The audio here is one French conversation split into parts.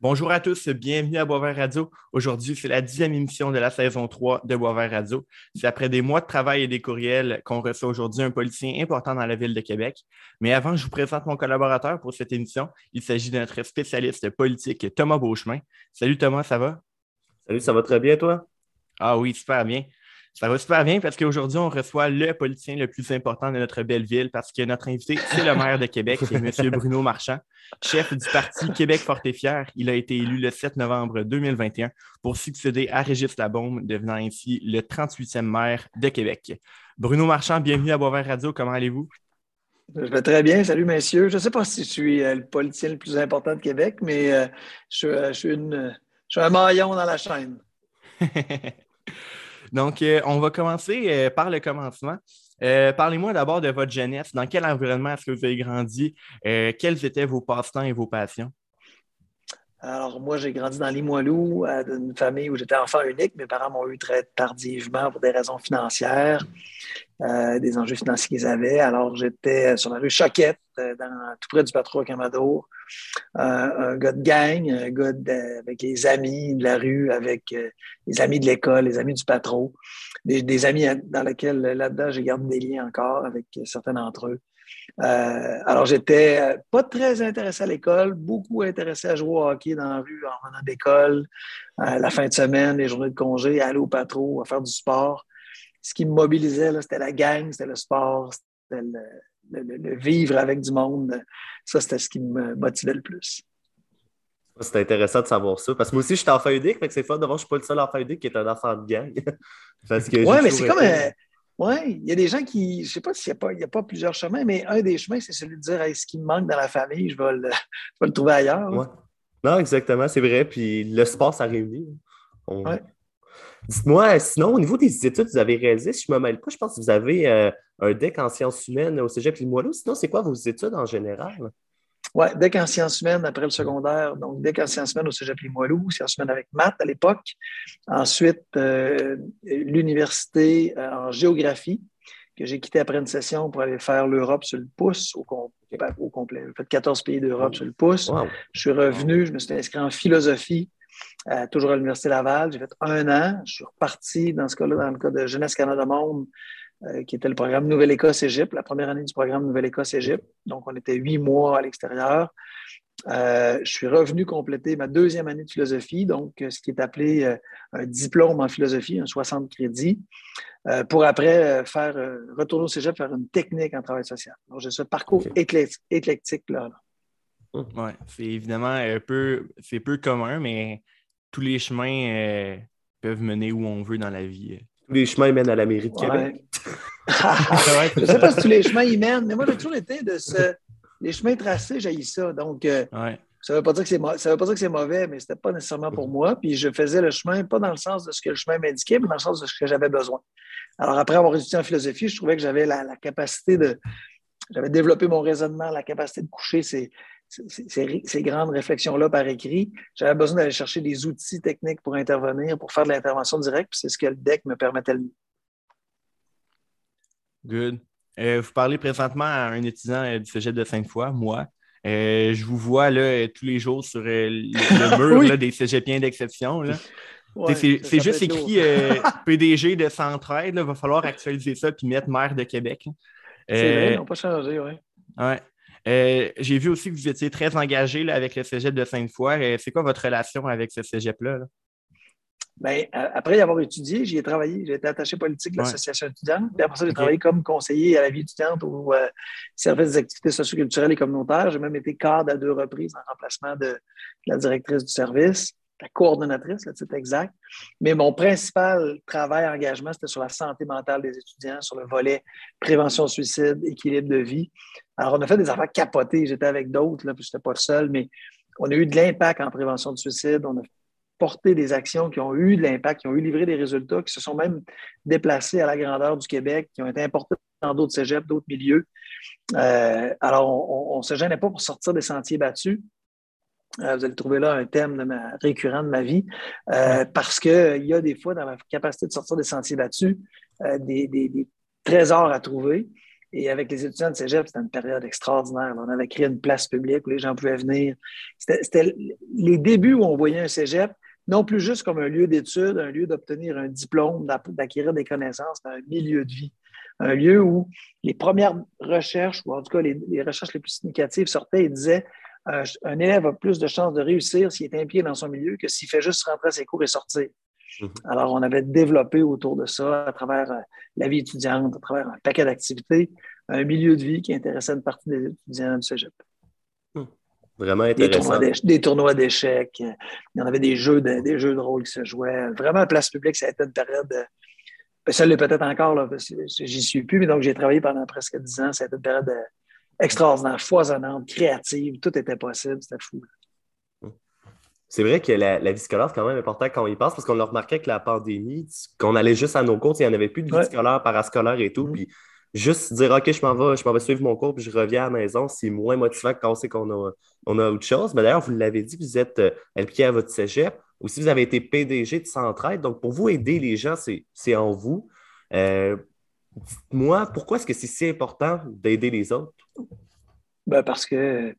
Bonjour à tous, bienvenue à Boisvert Radio. Aujourd'hui, c'est la dixième émission de la saison 3 de Boisvert Radio. C'est après des mois de travail et des courriels qu'on reçoit aujourd'hui un policier important dans la ville de Québec. Mais avant, je vous présente mon collaborateur pour cette émission. Il s'agit de notre spécialiste politique, Thomas Beauchemin. Salut Thomas, ça va? Salut, ça va très bien, toi? Ah oui, super bien. Ça va super bien parce qu'aujourd'hui, on reçoit le politicien le plus important de notre belle ville parce que notre invité, c'est le maire de Québec, c'est M. Bruno Marchand, chef du parti Québec Fort et Fier. Il a été élu le 7 novembre 2021 pour succéder à Régis Labaume, devenant ainsi le 38e maire de Québec. Bruno Marchand, bienvenue à Boisvert Radio. Comment allez-vous? Je vais très bien. Salut, messieurs. Je ne sais pas si je suis euh, le politicien le plus important de Québec, mais euh, je, suis je suis un maillon dans la chaîne. Donc, euh, on va commencer euh, par le commencement. Euh, parlez-moi d'abord de votre jeunesse. Dans quel environnement est-ce que vous avez grandi? quels étaient vos passe-temps et vos passions? Alors, moi, j'ai grandi dans Limoilou, dans une famille où j'étais enfant unique. Mes parents m'ont eu très tardivement pour des raisons financières, des enjeux financiers qu'ils avaient. Alors, j'étais sur la rue Choquette, tout près du patron Camadour. un gars de gang, un gars avec les amis de la rue, avec les amis de l'école, les amis du patron, des, amis dans lesquels, là-dedans, j'ai gardé des liens encore avec certains d'entre eux. Euh, alors, j'étais pas très intéressé à l'école, beaucoup intéressé à jouer au hockey dans la rue en venant d'école, la fin de semaine, les journées de congé, aller au patron, à faire du sport. Ce qui me mobilisait, c'était la gang, c'était le sport, c'était le, vivre avec du monde. Ça, c'était ce qui me motivait le plus. C'est intéressant de savoir ça. Parce que moi aussi, je suis enfant unique, mais c'est fun de voir que je ne suis pas le seul enfant unique qui est un enfant de gang. Oui, mais c'est comme. Oui, il y a des gens qui. Je ne sais pas s'il n'y a, a, pas plusieurs chemins, mais un des chemins, c'est celui de dire ce qui me manque dans la famille, je vais le, le trouver ailleurs. Ouais. Non, exactement, c'est vrai. Puis le sport, ça réunit. Dites-moi, sinon, au niveau des études vous avez réalisées, si je ne me mêle pas, je pense que vous avez euh, un DEC en sciences humaines au Cégep Limoilou. Sinon, c'est quoi vos études en général? Dès qu'en sciences humaines après le secondaire. Donc, dès qu'en sciences humaines au Cégep Limoilou, sciences humaines avec maths à l'époque. Ensuite, euh, l'université euh, en géographie, que j'ai quitté après une session pour aller faire l'Europe sur le pouce au, complet. J'ai fait 14 pays d'Europe sur le pouce. Je suis revenu, je me suis inscrit en philosophie, euh, toujours à l'Université Laval. J'ai fait un an. Je suis reparti dans ce cas-là, dans le cas de Jeunesse Canada Monde, euh, qui était le programme Nouvelle-Écosse-Égypte, la première année du programme Nouvelle-Écosse-Égypte. Donc, on était huit mois à l'extérieur. Euh, je suis revenu compléter ma deuxième année de philosophie, donc euh, ce qui est appelé un diplôme en philosophie, un 60 crédits, pour après faire retourner au cégep, faire une technique en travail social. Donc, j'ai ce parcours éclectique-là. Oui, c'est évidemment un peu, c'est peu commun, mais tous les chemins peuvent mener où on veut dans la vie. Tous les chemins mènent à la mairie de Québec. je ne sais pas si tous les chemins y mènent, mais moi, j'ai toujours été de ce. Les chemins tracés, j'ai ça. Donc, euh, ça ne veut pas dire que c'est mauvais, mais ce n'était pas nécessairement pour moi. Puis je faisais le chemin, pas dans le sens de ce que le chemin m'indiquait, mais dans le sens de ce que j'avais besoin. Alors, après avoir étudié en philosophie, je trouvais que j'avais la, capacité de. J'avais développé mon raisonnement, la capacité de coucher ces, ces, grandes réflexions-là par écrit. J'avais besoin d'aller chercher des outils techniques pour intervenir, pour faire de l'intervention directe, puis c'est ce que le DEC me permettait le mieux. Good. Euh, vous parlez présentement à un étudiant euh, du Cégep de Sainte-Foy, moi. Euh, je vous vois là, tous les jours sur le, mur des cégepiens d'exception. c'est juste écrit PDG de Centraide. Il va falloir actualiser ça puis mettre maire de Québec. C'est vrai, ils n'ont pas changé, oui. Ouais. Euh, j'ai vu aussi que vous étiez très engagé avec le cégep de Sainte-Foy. Euh, c'est quoi votre relation avec ce cégep-là? Bien, après avoir étudié, j'y ai travaillé. J'ai été attaché politique de l'association étudiante. Puis après ça, j'ai travaillé comme conseiller à la vie étudiante au euh, service des activités socioculturelles et communautaires. J'ai même été cadre à deux reprises en remplacement de, la directrice du service, la coordonnatrice, le titre exact. Mais mon principal travail, engagement, c'était sur la santé mentale des étudiants, sur le volet prévention suicide, équilibre de vie. Alors, on a fait des affaires capotées. J'étais avec d'autres, puis je n'étais pas le seul, mais on a eu de l'impact en prévention de suicide. On a porté des actions qui ont eu de l'impact, qui ont eu livré des résultats, qui se sont même déplacés à la grandeur du Québec, qui ont été importés dans d'autres cégeps, d'autres milieux. Euh, alors, on ne se gênait pas pour sortir des sentiers battus. Euh, vous allez trouver là un thème de ma, récurrent de ma vie, euh, parce qu'il y a des fois, dans la capacité de sortir des sentiers battus, des, des, trésors à trouver. Et avec les étudiants de cégep, c'était une période extraordinaire. On avait créé une place publique où les gens pouvaient venir. C'était les débuts où on voyait un cégep, non plus juste comme un lieu d'études, un lieu d'obtenir un diplôme, d'acquérir des connaissances, mais un milieu de vie. Un lieu où les premières recherches, ou en tout cas les, recherches les plus significatives sortaient et disaient euh, un élève a plus de chances de réussir s'il est impliqué dans son milieu que s'il fait juste rentrer à ses cours et sortir. Mhm. Alors, on avait développé autour de ça, à travers euh, la vie étudiante, à travers un paquet d'activités, un milieu de vie qui intéressait une partie des étudiants du cégep. Hmm. Vraiment intéressant. Des tournois d'échecs, il y en avait des jeux de, des jeux de rôle qui se jouaient. Vraiment, place publique, ça a été une période. Ben, ça l'est peut-être encore, là, parce que j'y suis plus, mais donc j'ai travaillé pendant presque dix ans. Ça a été une période euh, extraordinaire, foisonnante, créative. Tout était possible. C'était fou. C'est vrai que la, vie scolaire, c'est quand même important quand on y passe parce qu'on a remarqué avec la pandémie, qu'on allait juste à nos cours, il n'y en avait plus de vie scolaire, parascolaire et tout. Mm-hmm. Puis juste dire, OK, je m'en vais, je m'en vais suivre mon cours, puis je reviens à la maison, c'est moins motivant que quand on sait qu'on a, on a autre chose. Mais d'ailleurs, vous l'avez dit, vous êtes euh, impliqué à votre cégep. Aussi, vous avez été PDG de Centraide. Donc, pour vous, aider les gens, c'est en vous. Euh, moi, pourquoi est-ce que c'est si important d'aider les autres? Ben parce que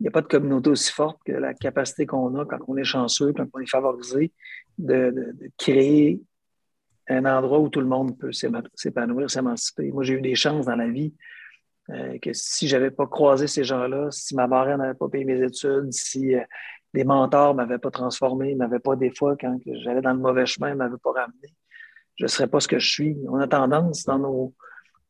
il n'y a pas de communauté aussi forte que la capacité qu'on a quand on est chanceux, quand on est favorisé, de, créer un endroit où tout le monde peut s'épanouir, s'émanciper. Moi, j'ai eu des chances dans la vie euh, que si je n'avais pas croisé ces gens-là, si ma marraine n'avait pas payé mes études, si euh, des mentors ne m'avaient pas transformé, ne m'avaient pas des fois, quand j'allais dans le mauvais chemin, ne m'avaient pas ramené, je ne serais pas ce que je suis. On a tendance dans, nos,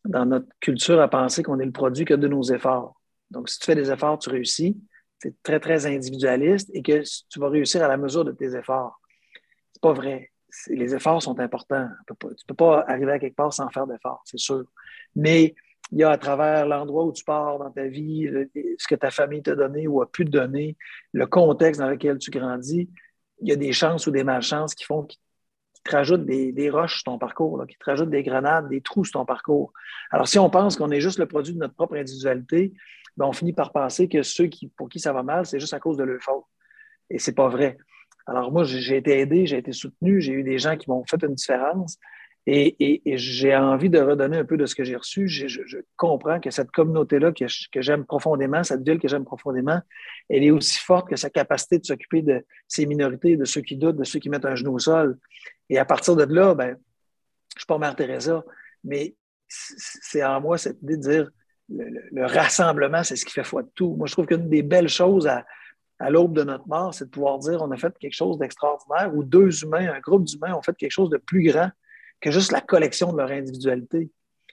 dans notre culture à penser qu'on est le produit que de nos efforts. Donc, si tu fais des efforts, tu réussis. C'est très, très individualiste et que tu vas réussir à la mesure de tes efforts. C'est pas vrai. Les efforts sont importants. Tu ne peux pas arriver à quelque part sans faire d'efforts, c'est sûr. Mais il y a à travers l'endroit où tu pars dans ta vie, ce que ta famille t'a donné ou a pu te donner, le contexte dans lequel tu grandis, il y a des chances ou des malchances qui font qui te rajoutent des, des roches sur ton parcours, qui te rajoutent des grenades, des trous sur ton parcours. Alors, si on pense qu'on est juste le produit de notre propre individualité, ben, on finit par penser que ceux qui, pour qui ça va mal, c'est juste à cause de leur faute. Et c'est pas vrai. Alors moi, j'ai été aidé, j'ai été soutenu, j'ai eu des gens qui m'ont fait une différence et, j'ai envie de redonner un peu de ce que j'ai reçu. Je, comprends que cette communauté-là que, j'aime profondément, cette ville que j'aime profondément, elle est aussi forte que sa capacité de s'occuper de ces minorités, de ceux qui doutent, de ceux qui mettent un genou au sol. Et à partir de là, ben, je ne suis pas Mère Teresa, mais c'est en moi cette idée de dire le, rassemblement, c'est ce qui fait foi de tout. Moi, je trouve qu'une des belles choses à, l'aube de notre mort, c'est de pouvoir dire on a fait quelque chose d'extraordinaire ou deux humains, un groupe d'humains ont fait quelque chose de plus grand que juste la collection de leur individualité.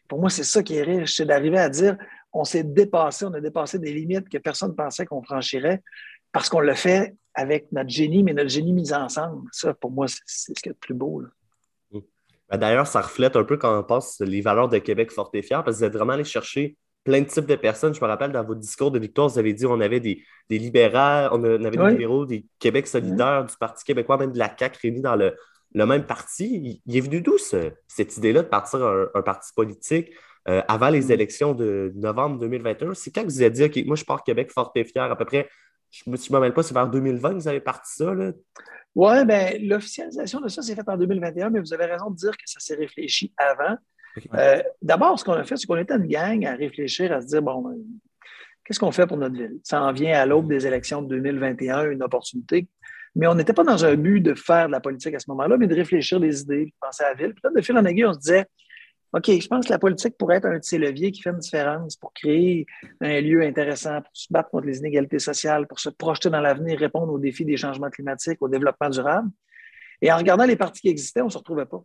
Pour moi, c'est ça qui est riche, c'est d'arriver à dire on s'est dépassé, on a dépassé des limites que personne ne pensait qu'on franchirait parce qu'on l'a fait avec notre génie, mais notre génie mis ensemble. Ça, pour moi, c'est ce qui est le plus beau. Ben, d'ailleurs, ça reflète un peu quand on pense les valeurs de Québec fort et fier, parce que vous êtes vraiment allé chercher plein de types de personnes. Je me rappelle dans votre discours de victoire, vous avez dit on avait des, des libéraux, on avait des libéraux, des Québec solidaires, du Parti québécois, même de la CAQ réunis dans le, le même parti. Il, est venu d'où cette idée-là de partir un, parti politique euh, avant les mm. élections de novembre 2021? C'est quand vous avez dit, OK, moi je pars Québec fort et fier, à peu près, je ne me, mêle pas, c'est vers 2020 que vous avez parti ça? Oui, bien, l'officialisation de ça s'est faite en 2021, mais vous avez raison de dire que ça s'est réfléchi avant. Euh, d'abord, ce qu'on a fait, c'est qu'on était une gang à réfléchir, à se dire, bon, qu'est-ce qu'on fait pour notre ville? Ça en vient à l'aube des élections de 2021, une opportunité. Mais on n'était pas dans un but de faire de la politique à ce moment-là, mais de réfléchir les idées, de penser à la ville. Puis là, de fil en aiguille, on se disait, OK, je pense que la politique pourrait être un de ces leviers qui fait une différence pour créer un lieu intéressant, pour se battre contre les inégalités sociales, pour se projeter dans l'avenir, répondre aux défis des changements climatiques, au développement durable. Et en regardant les partis qui existaient, on ne se retrouvait pas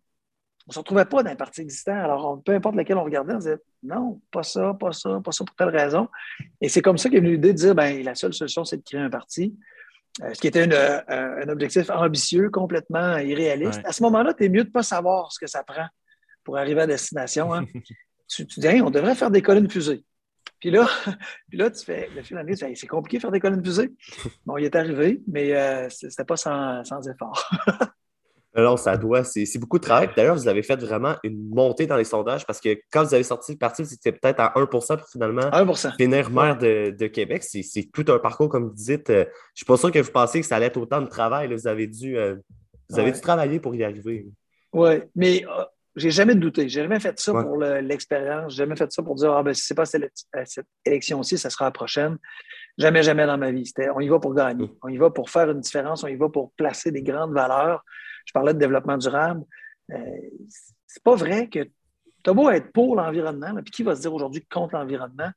on ne se retrouvait pas dans un parti existant. Alors, peu importe lequel on regardait, on disait non, pas ça, pas ça, pas ça pour telle raison. Et c'est comme ça qu'est venue l'idée de dire ben, la seule solution, c'est de créer un parti. Euh, ce qui était euh, un objectif ambitieux, complètement irréaliste. À ce moment-là, tu es mieux de ne pas savoir ce que ça prend pour arriver à destination. Hein. tu, dis, on devrait faire des colonnes fusées. Puis là, puis là, tu fais le fil c'est compliqué de faire des colonnes fusées. Bon, il est arrivé, mais euh, ce n'était pas sans, sans effort. Non, ça doit. C'est beaucoup de travail. D'ailleurs, vous avez fait vraiment une montée dans les sondages parce que quand vous avez sorti le parti, c'était peut-être à 1% pour finalement 1%. finir maire de, Québec. C'est tout un parcours, comme vous dites. Euh, je ne suis pas sûr que vous pensiez que ça allait être autant de travail. Vous avez dû, euh, vous avez dû travailler pour y arriver. Oui, mais j'ai jamais douté. J'ai jamais fait ça pour l'expérience. J'ai jamais fait ça pour dire, ah ben, si c'est pas cette, cette élection-ci, ça sera la prochaine. Jamais, jamais dans ma vie. On y va pour gagner. Mm. On y va pour faire une différence. On y va pour placer des grandes valeurs. Je parlais de développement durable. Euh, c'est pas vrai que tu as beau être pour l'environnement, puis qui va se dire aujourd'hui contre l'environnement?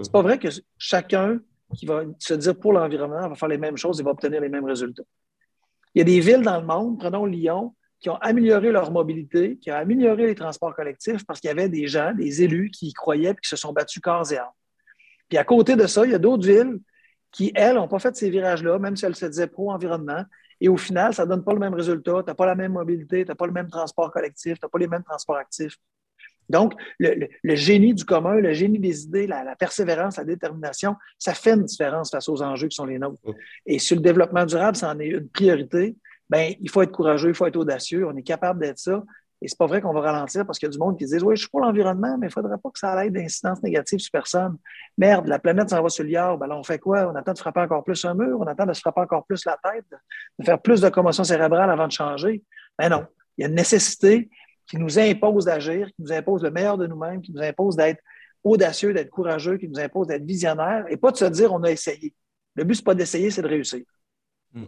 C'est pas vrai que chacun qui va se dire pour l'environnement va faire les mêmes choses et va obtenir les mêmes résultats. Il y a des villes dans le monde, prenons Lyon, qui ont amélioré leur mobilité, qui ont amélioré les transports collectifs parce qu'il y avait des gens, des élus qui y croyaient et qui se sont battus corps et âme. Puis à côté de ça, il y a d'autres villes qui, elles, n'ont pas fait ces virages-là, même si elles se disaient pro-environnement. Et au final, ça ne donne pas le même résultat. Tu n'as pas la même mobilité, tu n'as pas le même transport collectif, tu n'as pas les mêmes transports actifs. Donc, le, génie du commun, le génie des idées, la, persévérance, la détermination, ça fait une différence face aux enjeux qui sont les nôtres. Et sur le développement durable, ça en est une priorité. Bien, il faut être courageux, il faut être audacieux. On est capable d'être ça. Et c'est pas vrai qu'on va ralentir parce qu'il y a du monde qui dit Oui, je suis pour l'environnement, mais il ne faudrait pas que ça ait d'incidence négative sur personne. Merde, la planète s'en va sur le yard. Ben là, on fait quoi? On attend de frapper encore plus un mur, on attend de se frapper encore plus la tête, de faire plus de commotion cérébrale avant de changer? Mais ben non, il y a une nécessité qui nous impose d'agir, qui nous impose le meilleur de nous-mêmes, qui nous impose d'être audacieux, d'être courageux, qui nous impose d'être visionnaire et pas de se dire on a essayé. Le but, ce n'est pas d'essayer, c'est de réussir. Hmm.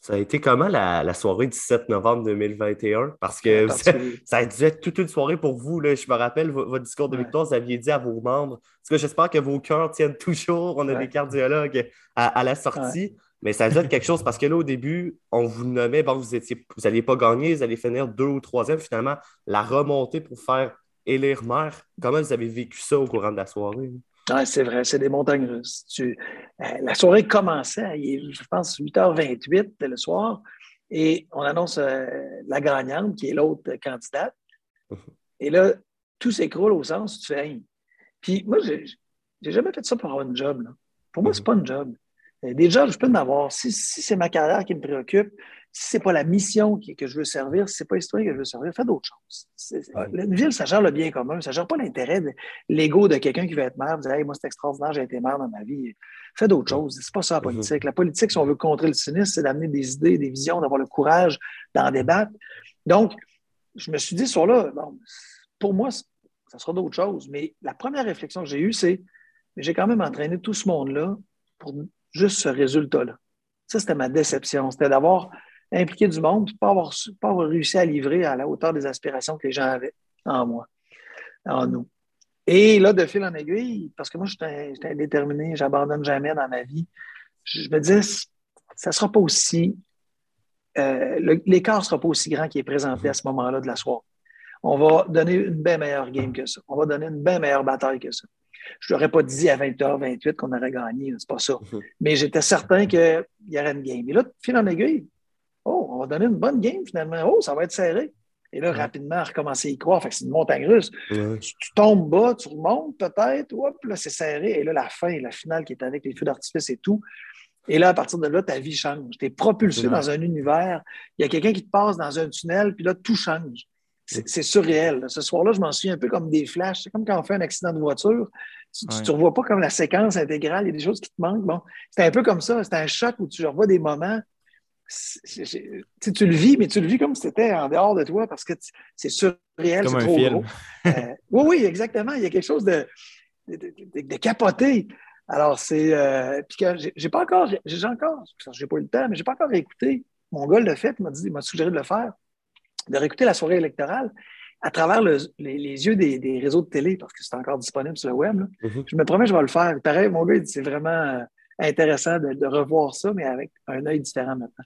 Ça a été comment la, soirée du 7 novembre 2021? Parce que ça, a dû être toute une soirée pour vous. Là. Je me rappelle votre discours de victoire, vous aviez dit à vos membres. Parce j'espère que vos cœurs tiennent toujours. On a des cardiologues à, la sortie. Mais ça doit être quelque chose parce que là, au début, on vous nommait, bon, vous n'alliez vous pas gagner, vous allez finir deux ou troisième. Finalement, la remontée pour faire élire maire, comment vous avez vécu ça au courant de la soirée? Oui, c'est vrai, c'est des montagnes russes. Euh, la soirée commençait, je pense, 8h28 le soir, et on annonce euh, la gagnante, qui est l'autre candidate. Et là, tout s'écroule au sens où tu fais. Puis moi, j'ai jamais fait ça pour avoir un job. Pour moi, c'est pas un job. Euh, déjà, je peux en avoir. Si, c'est ma carrière qui me préoccupe, si ce n'est pas la mission que je veux servir, si ce n'est pas l'histoire que je veux servir, fais d'autres choses. Une ville, ça gère le bien commun, ça ne gère pas l'intérêt, de l'ego de quelqu'un qui veut être maire, dire hey, moi, c'est extraordinaire, j'ai été maire dans ma vie. Fais d'autres choses. C'est pas ça la mhm. politique. La politique, si on veut contrer le cynisme, c'est d'amener des idées, des visions, d'avoir le courage d'en débattre. Donc, je me suis dit sur là, pour moi, ça sera d'autres choses. Mais la première réflexion que j'ai eue, c'est j'ai quand même entraîné tout ce monde-là pour juste ce résultat-là. Ça, c'était ma déception. C'était d'avoir impliqué du monde, pas avoir, pas avoir réussi à livrer à la hauteur des aspirations que les gens avaient en moi, en nous. Et là, de fil en aiguille, parce que moi, j'étais déterminé, j'abandonne jamais dans ma vie, je me disais, ça ne sera pas aussi, euh, l'écart ne sera pas aussi grand qui est présenté à ce moment-là de la soirée. On va donner une bien meilleure game que ça. On va donner une bien meilleure bataille que ça. Je n'aurais pas dit à 20h28 qu'on aurait gagné, c'est pas ça. Mhm. Mais j'étais certain qu'il y aurait une game. Et là, fil en aiguille, oh, on va donner une bonne game finalement. Oh, ça va être serré. Et là, rapidement, recommencer à y croire. Fait que c'est une montagne russe. Tu, tombes bas, tu remontes peut-être, hop, là, c'est serré. Et là, la fin, la finale qui est avec les feux d'artifice et tout. Et là, à partir de là, ta vie change. Tu es propulsé dans un univers. Il y a quelqu'un qui te passe dans un tunnel, puis là, tout change. C'est surréel. Ce soir-là, je m'en souviens un peu comme des flashs. C'est comme quand on fait un accident de voiture. Tu ne revois pas comme la séquence intégrale. Il y a des choses qui te manquent. Bon, c'était un peu comme ça. C'était un choc où tu revois des moments. Tu le vis, mais tu le vis comme si c'était en dehors de toi parce que c'est surréel. C'est trop gros. Euh, oui, oui, exactement. Il y a quelque chose de, de, capoté. Alors, c'est. Euh, puis que j'ai pas encore. J'ai encore. J'ai pas eu le temps, mais j'ai pas encore écouté. Mon gars le fait, m'a dit, m'a suggéré de le faire de réécouter la soirée électorale à travers les, yeux des, réseaux de télé, parce que c'est encore disponible sur le web. Mm-hmm. Je me promets, je vais le faire. Pareil, mon gars, c'est vraiment euh, intéressant de, revoir ça, mais avec un œil différent maintenant.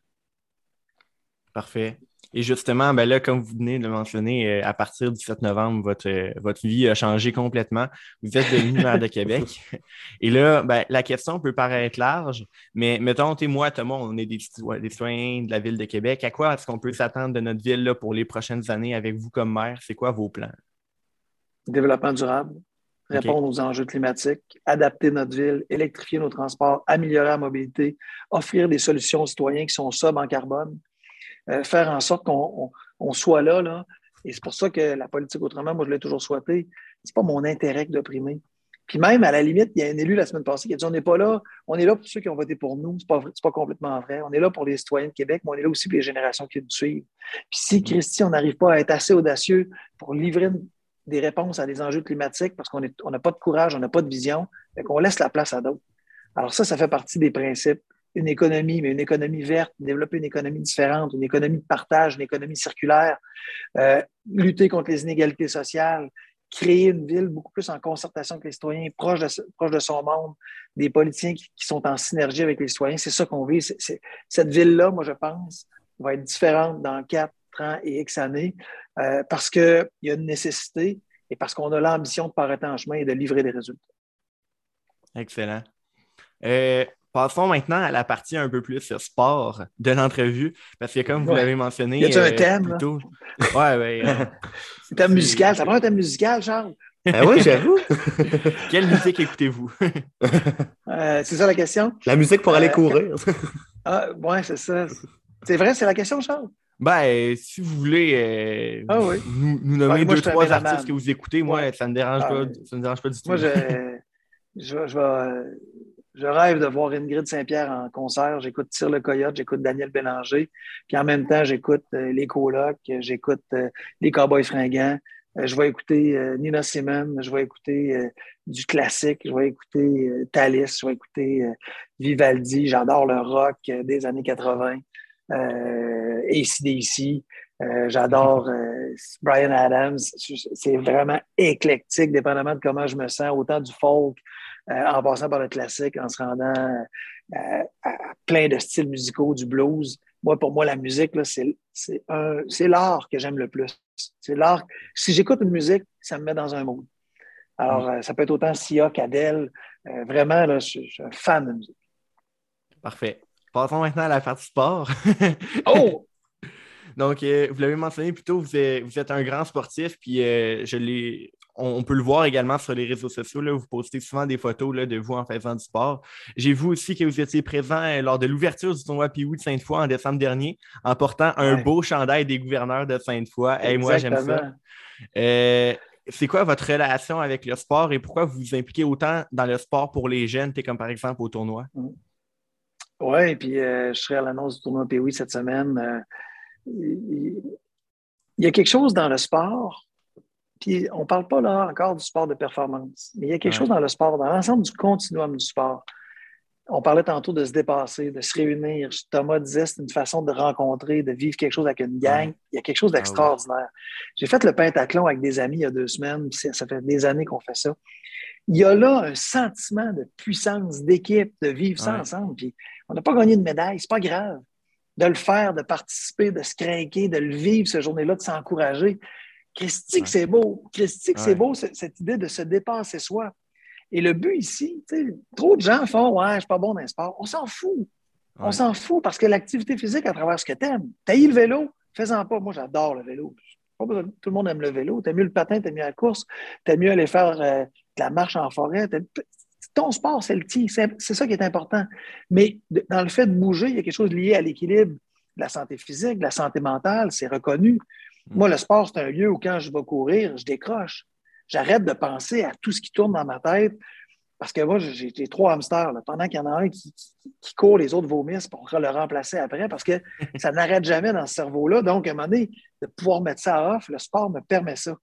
Parfait. Et justement, ben là, comme vous venez de le mentionner, euh, à partir du 7 novembre, votre, euh, votre vie a changé complètement. Vous êtes devenu maire de Québec. Et là, ben, la question peut paraître large, mais mettons, tu moi, Thomas, on est des, des citoyens de la ville de Québec. À quoi est-ce qu'on peut s'attendre de notre ville là, pour les prochaines années avec vous comme maire? C'est quoi vos plans? Développement durable, répondre aux enjeux climatiques, adapter notre ville, électrifier nos transports, améliorer la mobilité, offrir des solutions aux citoyens qui sont sobres en carbone, faire en sorte qu'on soit là, là. Et c'est pour ça que la politique autrement, moi, je l'ai toujours souhaité. C'est pas mon intérêt d'opprimer. Puis même, à la limite, il y a un élu la semaine passée qui a dit on n'est pas là, on est là pour ceux qui ont voté pour nous. Ce n'est pas, pas, complètement vrai. On est là pour les citoyens de Québec, mais on est là aussi pour les générations qui nous suivent. Puis si, Christy, on n'arrive pas à être assez audacieux pour livrer des réponses à des enjeux climatiques parce qu'on n'a on pas de courage, on n'a pas de vision, on laisse la place à d'autres. Alors ça, ça fait partie des principes. Une économie, mais une économie verte, développer une économie différente, une économie de partage, une économie circulaire, euh, lutter contre les inégalités sociales, créer une ville beaucoup plus en concertation avec les citoyens, proche de, de son monde, des politiciens qui, sont en synergie avec les citoyens. C'est ça qu'on vit. cette ville-là, moi, je pense, va être différente dans quatre ans et X années euh, parce qu'il y a une nécessité et parce qu'on a l'ambition de paraître en chemin et de livrer des résultats. Excellent. Euh, Passons maintenant à la partie un peu plus sport de l'entrevue, parce que comme vous l'avez mentionné. Y a un euh, thème? Plutôt... Ouais, ouais. Euh, un thème musical. Ça prend un thème musical, Charles? Ah oui, j'avoue. Quelle musique écoutez-vous? Euh, c'est ça la question? La musique pour aller courir. ah, ouais, c'est ça. C'est vrai, c'est la question, Charles? Ben, si vous voulez ah nous, nommer deux, trois artistes que vous écoutez, moi, ça ne me dérange, ah, pas, ça me dérange pas du tout. Moi, je, je, je vais je rêve de voir Ingrid Saint-Pierre en concert. J'écoute Tire le Coyote, j'écoute Daniel Bélanger. Puis en même temps, j'écoute euh, les colocs, j'écoute euh, les Cowboys fringants. Euh, je vais écouter Nina Simon, je vais écouter du classique, je vais écouter Thalys, je vais écouter Vivaldi. J'adore le rock des années 80. ACDC. J'adore Brian Adams. C'est vraiment éclectique, dépendamment de comment je me sens, autant du folk en passant par le classique, en se rendant euh, à plein de styles musicaux, du blues. Moi, pour moi, la musique, c'est l'art que j'aime le plus. C'est l'art. Si j'écoute une musique, ça me met dans un monde. Alors, mm. euh, ça peut être autant Sia qu'Adèle. vraiment, là, je, suis un fan de musique. Parfait. Passons maintenant à la partie sport. oh! Donc, vous l'avez mentionné plus tôt, vous êtes, vous êtes un grand sportif, puis je l'ai on, peut le voir également sur les réseaux sociaux. Là, vous postez souvent des photos là, de vous en faisant du sport. J'ai vu aussi que vous étiez présent euh, lors de l'ouverture du tournoi Piou de Sainte-Foy en décembre dernier en portant un beau chandail des gouverneurs de Sainte-Foy. Et moi, j'aime ça. Euh, c'est quoi votre relation avec le sport et pourquoi vous vous impliquez autant dans le sport pour les jeunes, comme par exemple au tournoi? Mm. Oui, puis euh, je serai à l'annonce du tournoi Pioui cette semaine. il y a quelque chose dans le sport puis on ne parle pas là encore du sport de performance, mais il y a quelque chose dans le sport, dans l'ensemble du continuum du sport. On parlait tantôt de se dépasser, de se réunir. Thomas disait c'est une façon de rencontrer, de vivre quelque chose avec une gang. Il y a quelque chose ah d'extraordinaire. J'ai fait le pentathlon avec des amis il y a deux semaines, ça fait des années qu'on fait ça. Il y a là un sentiment de puissance, d'équipe, de vivre ça ensemble. Puis on n'a pas gagné de médaille, c'est pas grave. De le faire, de participer, de se craquer, de le vivre ce journée-là, de s'encourager. Christique, c'est beau? Christique, c'est beau, cette idée de se dépasser soi? Et le but ici, trop de gens font Ouais, je ne suis pas bon dans le sport. On s'en fout. On s'en fout parce que l'activité physique, à travers ce que tu aimes, tu le vélo, fais-en pas. Moi, j'adore le vélo. Tout le monde aime le vélo. Tu mieux le patin, tu mieux la course, tu mieux aller faire euh, de la marche en forêt. Ton sport, c'est le tien. C'est ça qui est important. Mais dans le fait de bouger, il y a quelque chose lié à l'équilibre de la santé physique, de la santé mentale, c'est reconnu. Moi, le sport, c'est un lieu où quand je vais courir, je décroche. J'arrête de penser à tout ce qui tourne dans ma tête parce que moi, j'ai trois hamsters. Pendant qu'il y en a un qui, court, les autres vomissent pour le remplacer après parce que ça n'arrête jamais dans ce cerveau-là. Donc, à un moment donné, de pouvoir mettre ça off, le sport me permet ça.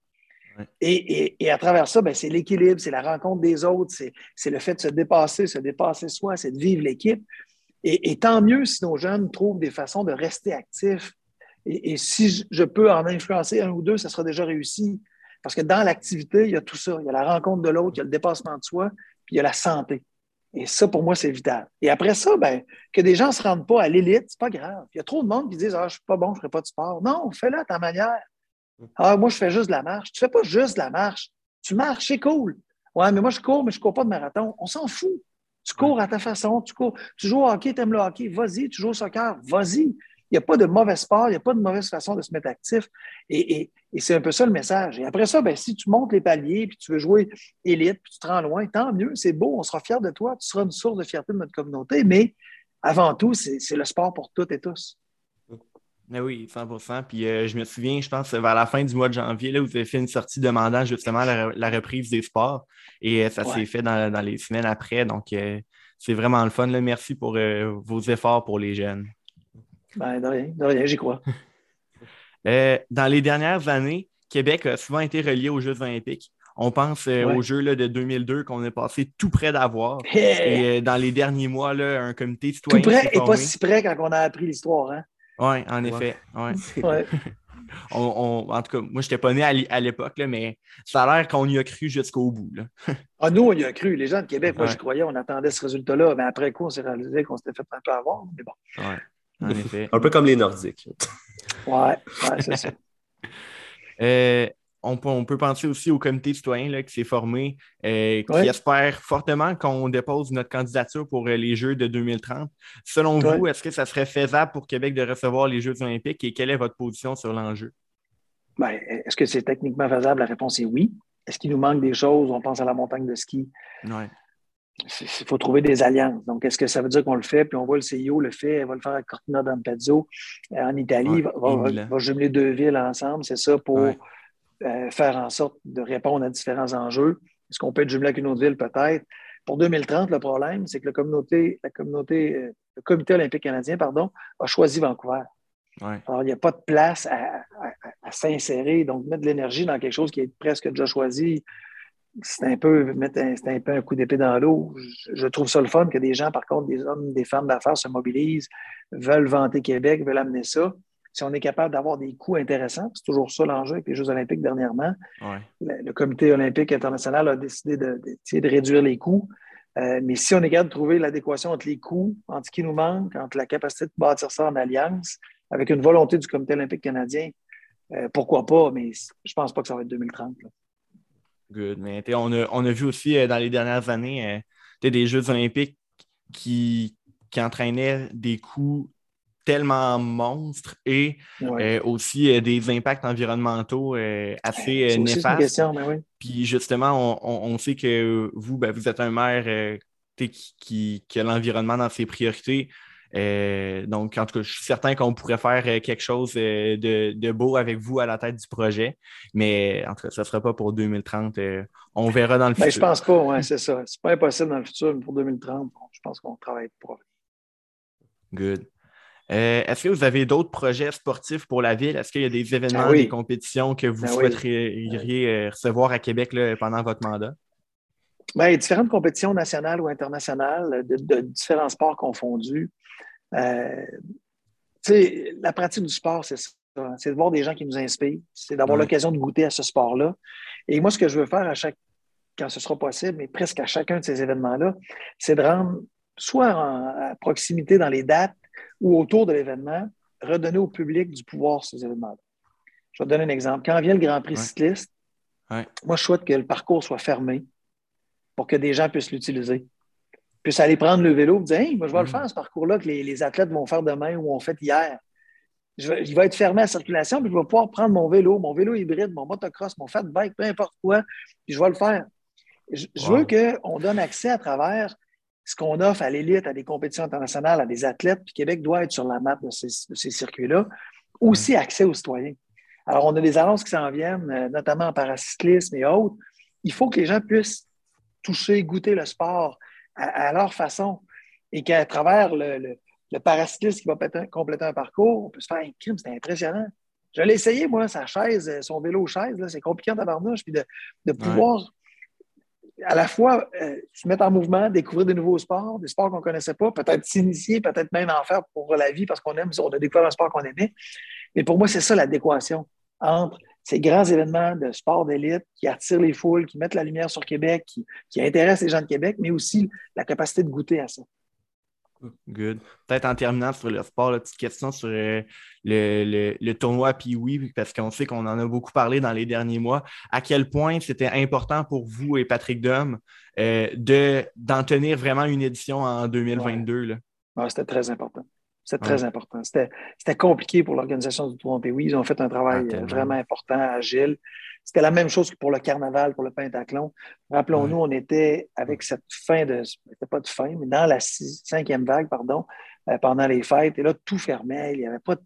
Et, à travers ça, ben, c'est l'équilibre, c'est la rencontre des autres, c'est le fait de se dépasser, se dépasser soi, c'est de vivre l'équipe. Et, et, tant mieux si nos jeunes trouvent des façons de rester actifs, et, si je peux en influencer un ou deux, ça sera déjà réussi. Parce que dans l'activité, il y a tout ça. Il y a la rencontre de l'autre, il y a le dépassement de soi, puis il y a la santé. Et ça, pour moi, c'est vital. Et après ça, ben, que des gens ne se rendent pas à l'élite, c'est pas grave. Il y a trop de monde qui disent Ah, je ne suis pas bon, je ne ferai pas de sport. Non, fais-le à ta manière. Ah, moi, je fais juste de la marche. Tu ne fais pas juste de la marche. Tu marches, c'est cool. Ouais, mais moi, je cours, mais je ne cours pas de marathon. On s'en fout. Tu cours à ta façon. Tu, cours. tu joues au hockey, tu aimes le hockey. Vas-y. Tu joues au soccer. Vas-y. Il n'y a pas de mauvais sport, il n'y a pas de mauvaise façon de se mettre actif. Et, c'est un peu ça le message. Et après ça, ben, si tu montes les paliers, puis tu veux jouer élite, puis tu te rends loin, tant mieux, c'est beau, on sera fiers de toi, tu seras une source de fierté de notre communauté. Mais avant tout, c'est le sport pour toutes et tous. Ah oui, 100% Puis je me souviens, je pense, vers la fin du mois de janvier, là, vous avez fait une sortie demandant justement la, reprise des sports. Et ça s'est fait dans, les semaines après. Donc, c'est vraiment le fun. Là. Merci pour vos efforts pour les jeunes. Ben, de rien, de rien, j'y crois. dans les dernières années, Québec a souvent été relié aux Jeux olympiques. On pense euh, aux Jeux là, de 2002 qu'on est passé tout près d'avoir. Et euh, dans les derniers mois, là, un comité citoyen. Tout près et pas si près quand on a appris l'histoire. Hein? Oui, en effet. Ouais. en tout cas, moi, je n'étais pas né à l'époque, mais ça a l'air qu'on y a cru jusqu'au bout. ah, nous, on y a cru. Les gens de Québec, moi, je croyais, on attendait ce résultat-là, mais après coup, on s'est réalisé qu'on s'était fait un peu avoir. Mais bon. En effet. un peu comme les Nordiques. Oui, ouais, c'est ça. Euh, on peut, penser aussi au comité citoyen qui s'est formé, euh, qui espère fortement qu'on dépose notre candidature pour euh, les Jeux de 2030. Selon vous, est-ce que ça serait faisable pour Québec de recevoir les Jeux olympiques et quelle est votre position sur l'enjeu? Ben, est-ce que c'est techniquement faisable? La réponse est oui. Est-ce qu'il nous manque des choses? On pense à la montagne de ski. Il faut trouver des alliances. Donc, est-ce que ça veut dire qu'on le fait? Puis on voit le CIO le fait, elle va le faire à Cortina d'Ampezzo en Italie, va, va, jumeler deux villes ensemble, c'est ça, pour euh, faire en sorte de répondre à différents enjeux. Est-ce qu'on peut être jumelé avec une autre ville? Peut-être. Pour 2030, le problème, c'est que la communauté, la communauté, euh, le Comité olympique canadien pardon, a choisi Vancouver. Alors, il n'y a pas de place à, s'insérer. Donc, mettre de l'énergie dans quelque chose qui est presque déjà choisi, c'est un peu mettre un, un peu un coup d'épée dans l'eau. Je, trouve ça le fun que des gens, par contre, des hommes, des femmes d'affaires se mobilisent, veulent vanter Québec, veulent amener ça si on est capable d'avoir des coûts intéressants, c'est toujours ça l'enjeu avec les Jeux olympiques dernièrement. Le, Comité olympique international a décidé de, de, réduire les coûts. Euh, mais si on est capable de trouver l'adéquation entre les coûts, entre ce qui nous manque, entre la capacité de bâtir ça en alliance, avec une volonté du Comité olympique canadien, euh, pourquoi pas, mais je ne pense pas que ça va être 2030. Good. Mais on a, on a, vu aussi euh, dans les dernières années des Jeux olympiques qui, qui entraînaient des coûts tellement monstre et euh, aussi euh, des impacts environnementaux euh, assez néfastes. Puis justement, on, sait que vous, ben, vous êtes un maire qui, a l'environnement dans ses priorités. Donc, en tout cas, je suis certain qu'on pourrait faire quelque chose de, beau avec vous à la tête du projet. Mais en tout cas, ça ne sera pas pour 2030. on verra dans le ben, futur. Je pense pas, oui, c'est ça. C'est pas impossible dans le futur, mais pour 2030, je pense qu'on travaille pour. Good. Euh, est-ce que vous avez d'autres projets sportifs pour la ville? Est-ce qu'il y a des événements, ah des compétitions que vous ben souhaiteriez euh, recevoir à Québec pendant votre mandat? Bien, différentes compétitions nationales ou internationales de, différents sports confondus. Euh, la pratique du sport, c'est ça. C'est de voir des gens qui nous inspirent, c'est d'avoir l'occasion de goûter à ce sport-là. Et moi, ce que je veux faire à chaque, quand ce sera possible, mais presque à chacun de ces événements-là, c'est de rendre soit à proximité dans les dates ou autour de l'événement, redonner au public du pouvoir ces événements-là. Je vais te donner un exemple. Quand vient le Grand Prix cycliste, moi, je souhaite que le parcours soit fermé pour que des gens puissent l'utiliser. Puissent aller prendre le vélo et dire Hey, moi, je vais le mm. faire, ce parcours-là, que les, athlètes vont faire demain ou ont fait hier. il va être fermé à la circulation, puis je vais pouvoir prendre mon vélo, mon vélo hybride, mon motocross, mon fat bike, peu importe quoi, puis je vais le faire. Je, je veux qu'on donne accès à travers ce qu'on offre à l'élite, à des compétitions internationales, à des athlètes, puis Québec doit être sur la map de ces, circuits-là, aussi accès aux citoyens. Alors, on a des annonces qui s'en viennent, euh, notamment en paracyclisme et autres. Il faut que les gens puissent toucher, goûter le sport à, leur façon et qu'à travers le, le, paracycliste qui va compléter un parcours, on peut se faire un crime, c'est impressionnant. Je l'ai essayé, moi, sa chaise, son vélo chaise, c'est compliqué en tabarnouche, puis de, de pouvoir à la fois euh, se mettre en mouvement, découvrir de nouveaux sports, des sports qu'on ne connaissait pas, peut-être s'initier, peut-être même en faire pour la vie parce qu'on aime, on a découvert un sport qu'on aimait. Mais pour moi, c'est ça l'adéquation entre ces grands événements de sport d'élite qui attirent les foules, qui mettent la lumière sur Québec, qui, qui intéressent les gens de Québec, mais aussi la capacité de goûter à ça. Good. Peut-être en terminant sur le sport, la petite question sur euh, le, tournoi puis oui, parce qu'on sait qu'on en a beaucoup parlé dans les derniers mois. À quel point c'était important pour vous et Patrick Dom euh, d'en tenir vraiment une édition en 2022? c'était très important. C'était très important. C'était compliqué pour l'organisation du Tour Oui, ils ont fait un travail ah, vraiment important, agile. C'était la même chose que pour le carnaval, pour le pentathlon. Rappelons-nous, on était avec cette fin de. C'était pas de fin, mais dans la cinquième vague, pardon, euh, pendant les fêtes. Et là, tout fermait. Il n'y avait pas de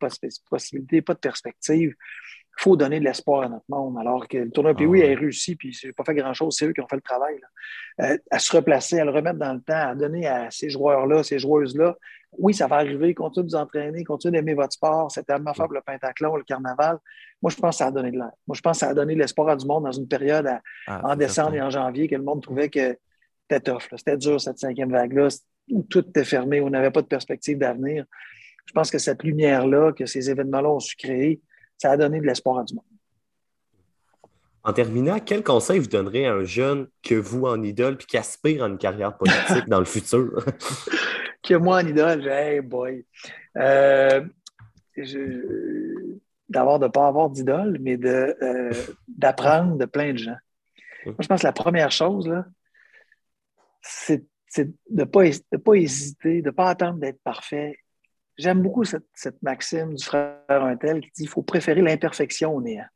possibilité, pas de perspective. Il faut donner de l'espoir à notre monde. Alors que le tournoi ah, oui a réussi, puis c'est pas fait grand-chose, c'est eux qui ont fait le travail. Euh, à se replacer, à le remettre dans le temps, à donner à ces joueurs-là, ces joueuses-là. Oui, ça va arriver, continuez de vous entraîner, continuez d'aimer votre sport. C'était tellement fort le pentathlon, le carnaval. Moi, je pense que ça a donné de l'air. Moi, je pense que ça a donné de l'espoir à du monde dans une période ah, en décembre et en janvier que le monde trouvait que c'était tough. C'était dur, cette cinquième vague-là, où tout était fermé, où on n'avait pas de perspective d'avenir. Je pense que cette lumière-là, que ces événements-là ont su créer, ça a donné de l'espoir à du monde. En terminant, quel conseil vous donnerez à un jeune que vous en idole puis qui aspire à une carrière politique dans le futur? Que moi en idole, hey boy. Euh, D'abord, de ne pas avoir d'idole, mais euh, d'apprendre de, plein de gens. Moi, je pense que la première chose, c'est de ne pas, pas hésiter, de ne pas attendre d'être parfait, J'aime beaucoup cette, maxime du frère Untel qui dit qu'il faut préférer l'imperfection au néant.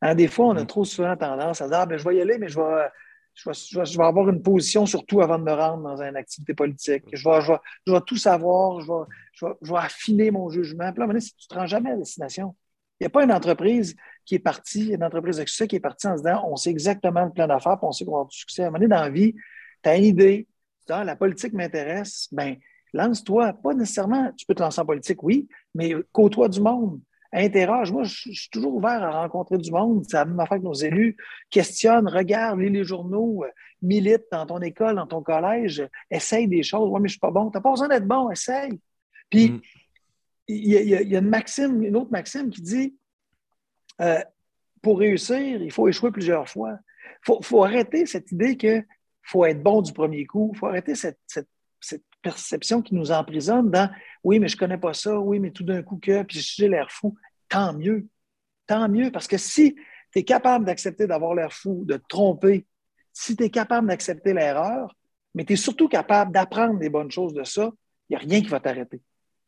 Hein, des fois, on a mm. trop souvent tendance à dire ah, ben, je vais y aller, mais je vais, je vais, avoir une position surtout avant de me rendre dans une activité politique. Je vais, tout savoir, je vais, affiner mon jugement. Puis là, tu ne te rends jamais à destination. Il n'y a pas une entreprise qui est partie, une entreprise de succès qui est partie en se disant on sait exactement le plan d'affaires, puis on sait qu'on va avoir du succès. À un moment donné, dans la vie, tu as une idée, tu dis, ah, la politique m'intéresse, ben lance-toi. Pas nécessairement, tu peux te lancer en politique, oui, mais côtoie du monde. Interroge. Moi, je, suis toujours ouvert à rencontrer du monde. C'est la même affaire que nos élus. Questionne, regarde, lis les journaux, euh, milite dans ton école, dans ton collège, essaye des choses. Oui, mais je suis pas bon. Tu n'as pas besoin d'être bon, essaye. Puis, mm. il y, a une maxime, une autre maxime qui dit euh, pour réussir, il faut échouer plusieurs fois. Il faut, arrêter cette idée qu'il faut être bon du premier coup. Il faut arrêter cette perception qui nous emprisonne dans oui, mais je ne connais pas ça, oui, mais tout d'un coup que, puis j'ai l'air fou. Tant mieux. Tant mieux, parce que si tu es capable d'accepter d'avoir l'air fou, de te tromper, si tu es capable d'accepter l'erreur, mais tu es surtout capable d'apprendre des bonnes choses de ça, il n'y a rien qui va t'arrêter.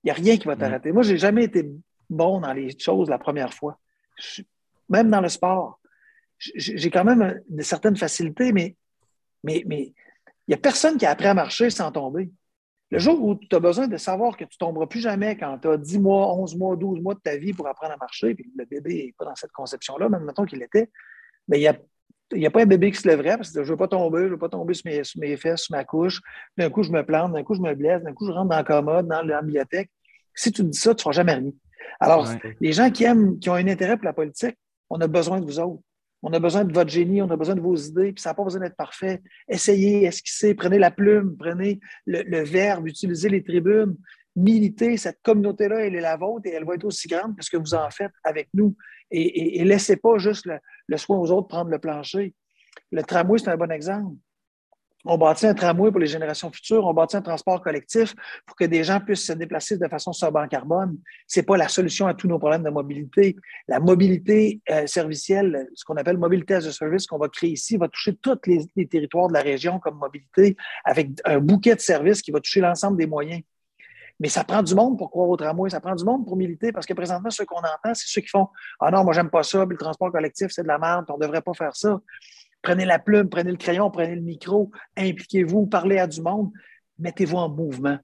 Il n'y a rien qui va t'arrêter. Moi, je n'ai jamais été bon dans les choses la première fois. même dans le sport. J'ai quand même une certaine facilité, mais mais, mais il n'y a personne qui a appris à marcher sans tomber. Le jour où tu as besoin de savoir que tu ne tomberas plus jamais quand tu as 10 mois, 11 mois, 12 mois de ta vie pour apprendre à marcher, puis le bébé n'est pas dans cette conception-là, même mettons qu'il était, mais il n'y a, pas un bébé qui se lèverait parce que je ne veux pas tomber, je ne veux pas tomber sur mes, mes fesses, sur ma couche. D'un coup, je me plante, d'un coup, je me blesse, d'un coup, je rentre dans la commode, dans la bibliothèque. Si tu dis ça, tu ne feras jamais rien. Alors, les gens qui aiment, qui ont un intérêt pour la politique, on a besoin de vous autres. On a besoin de votre génie, on a besoin de vos idées, puis ça n'a pas besoin d'être parfait. Essayez, esquissez, prenez la plume, prenez le, verbe, utilisez les tribunes, militez. Cette communauté-là, elle est la vôtre et elle va être aussi grande que ce que vous en faites avec nous. Et, laissez pas juste le, le soin aux autres prendre le plancher. Le tramway, c'est un bon exemple. On bâtit un tramway pour les générations futures, on bâtit un transport collectif pour que des gens puissent se déplacer de façon sobre en carbone. Ce n'est pas la solution à tous nos problèmes de mobilité. La mobilité euh, servicielle, ce qu'on appelle mobilité as a service qu'on va créer ici, va toucher tous les, territoires de la région comme mobilité avec un bouquet de services qui va toucher l'ensemble des moyens. Mais ça prend du monde pour croire au tramway, ça prend du monde pour militer, parce que présentement, ce qu'on entend, c'est ceux qui font Ah non, moi, j'aime pas ça, puis le transport collectif, c'est de la merde, on ne devrait pas faire ça. Prenez la plume, prenez le crayon, prenez le micro, impliquez-vous, parlez à du monde, mettez-vous en mouvement.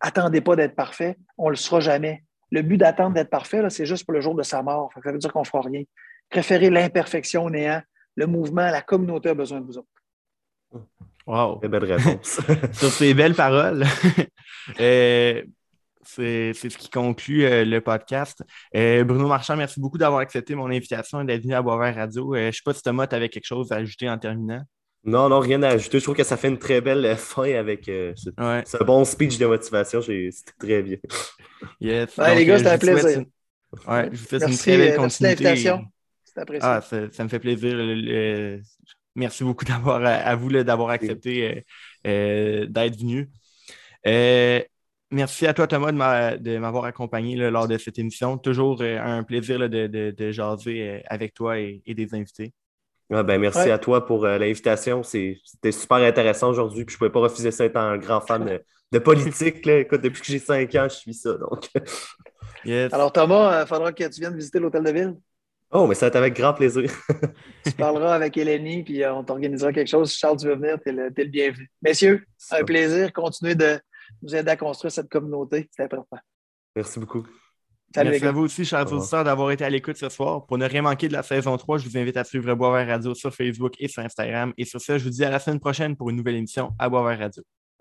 Attendez pas d'être parfait, on ne le sera jamais. Le but d'attendre d'être parfait, c'est juste pour le jour de sa mort. Ça veut dire qu'on ne fera rien. Préférez l'imperfection au néant. Le mouvement, la communauté a besoin de vous autres. Wow. Très belle réponse. Sur ces belles paroles. euh, c'est ce qui conclut euh, le podcast. Euh, Bruno Marchand, merci beaucoup d'avoir accepté mon invitation et d'être venu à Boisvert Radio. Euh, je ne sais pas si Thomas, tu avais quelque chose à ajouter en terminant. Non, non, rien à ajouter. Je trouve que ça fait une très belle fin avec ce, bon speech de motivation. C'était très bien. Yes. les gars, c'était un plaisir. Ouais, je vous fais une très belle continuité. Ah, ça, me fait plaisir. merci beaucoup d'avoir à, vous d'avoir accepté d'être venu. Merci à toi, Thomas, de m'avoir accompagné lors de cette émission. Toujours euh, un plaisir de, jaser euh, avec toi et, des invités. ben, merci à toi pour euh, l'invitation. C'était super intéressant aujourd'hui. je ne pouvais pas refuser ça étant un grand fan de, politique. depuis que j'ai cinq ans, je suis ça. Donc... Alors, Thomas, il euh, faudra que tu viennes visiter l'hôtel de ville. Oh, mais ça va être avec grand plaisir. tu parleras avec Eleni, puis euh, on t'organisera quelque chose. Si Charles, tu veux venir, tu es, le bienvenu. Messieurs, un plaisir. Continuez de nous aider à construire cette communauté. C'est important. Merci beaucoup. Merci à vous aussi, chers auditeurs, d'avoir été à l'écoute ce soir. Pour ne rien manquer de la saison 3, je vous invite à suivre Boisvert Radio sur Facebook et sur Instagram. Et sur ce, je vous dis à la semaine prochaine pour une nouvelle émission à Boisvert Radio.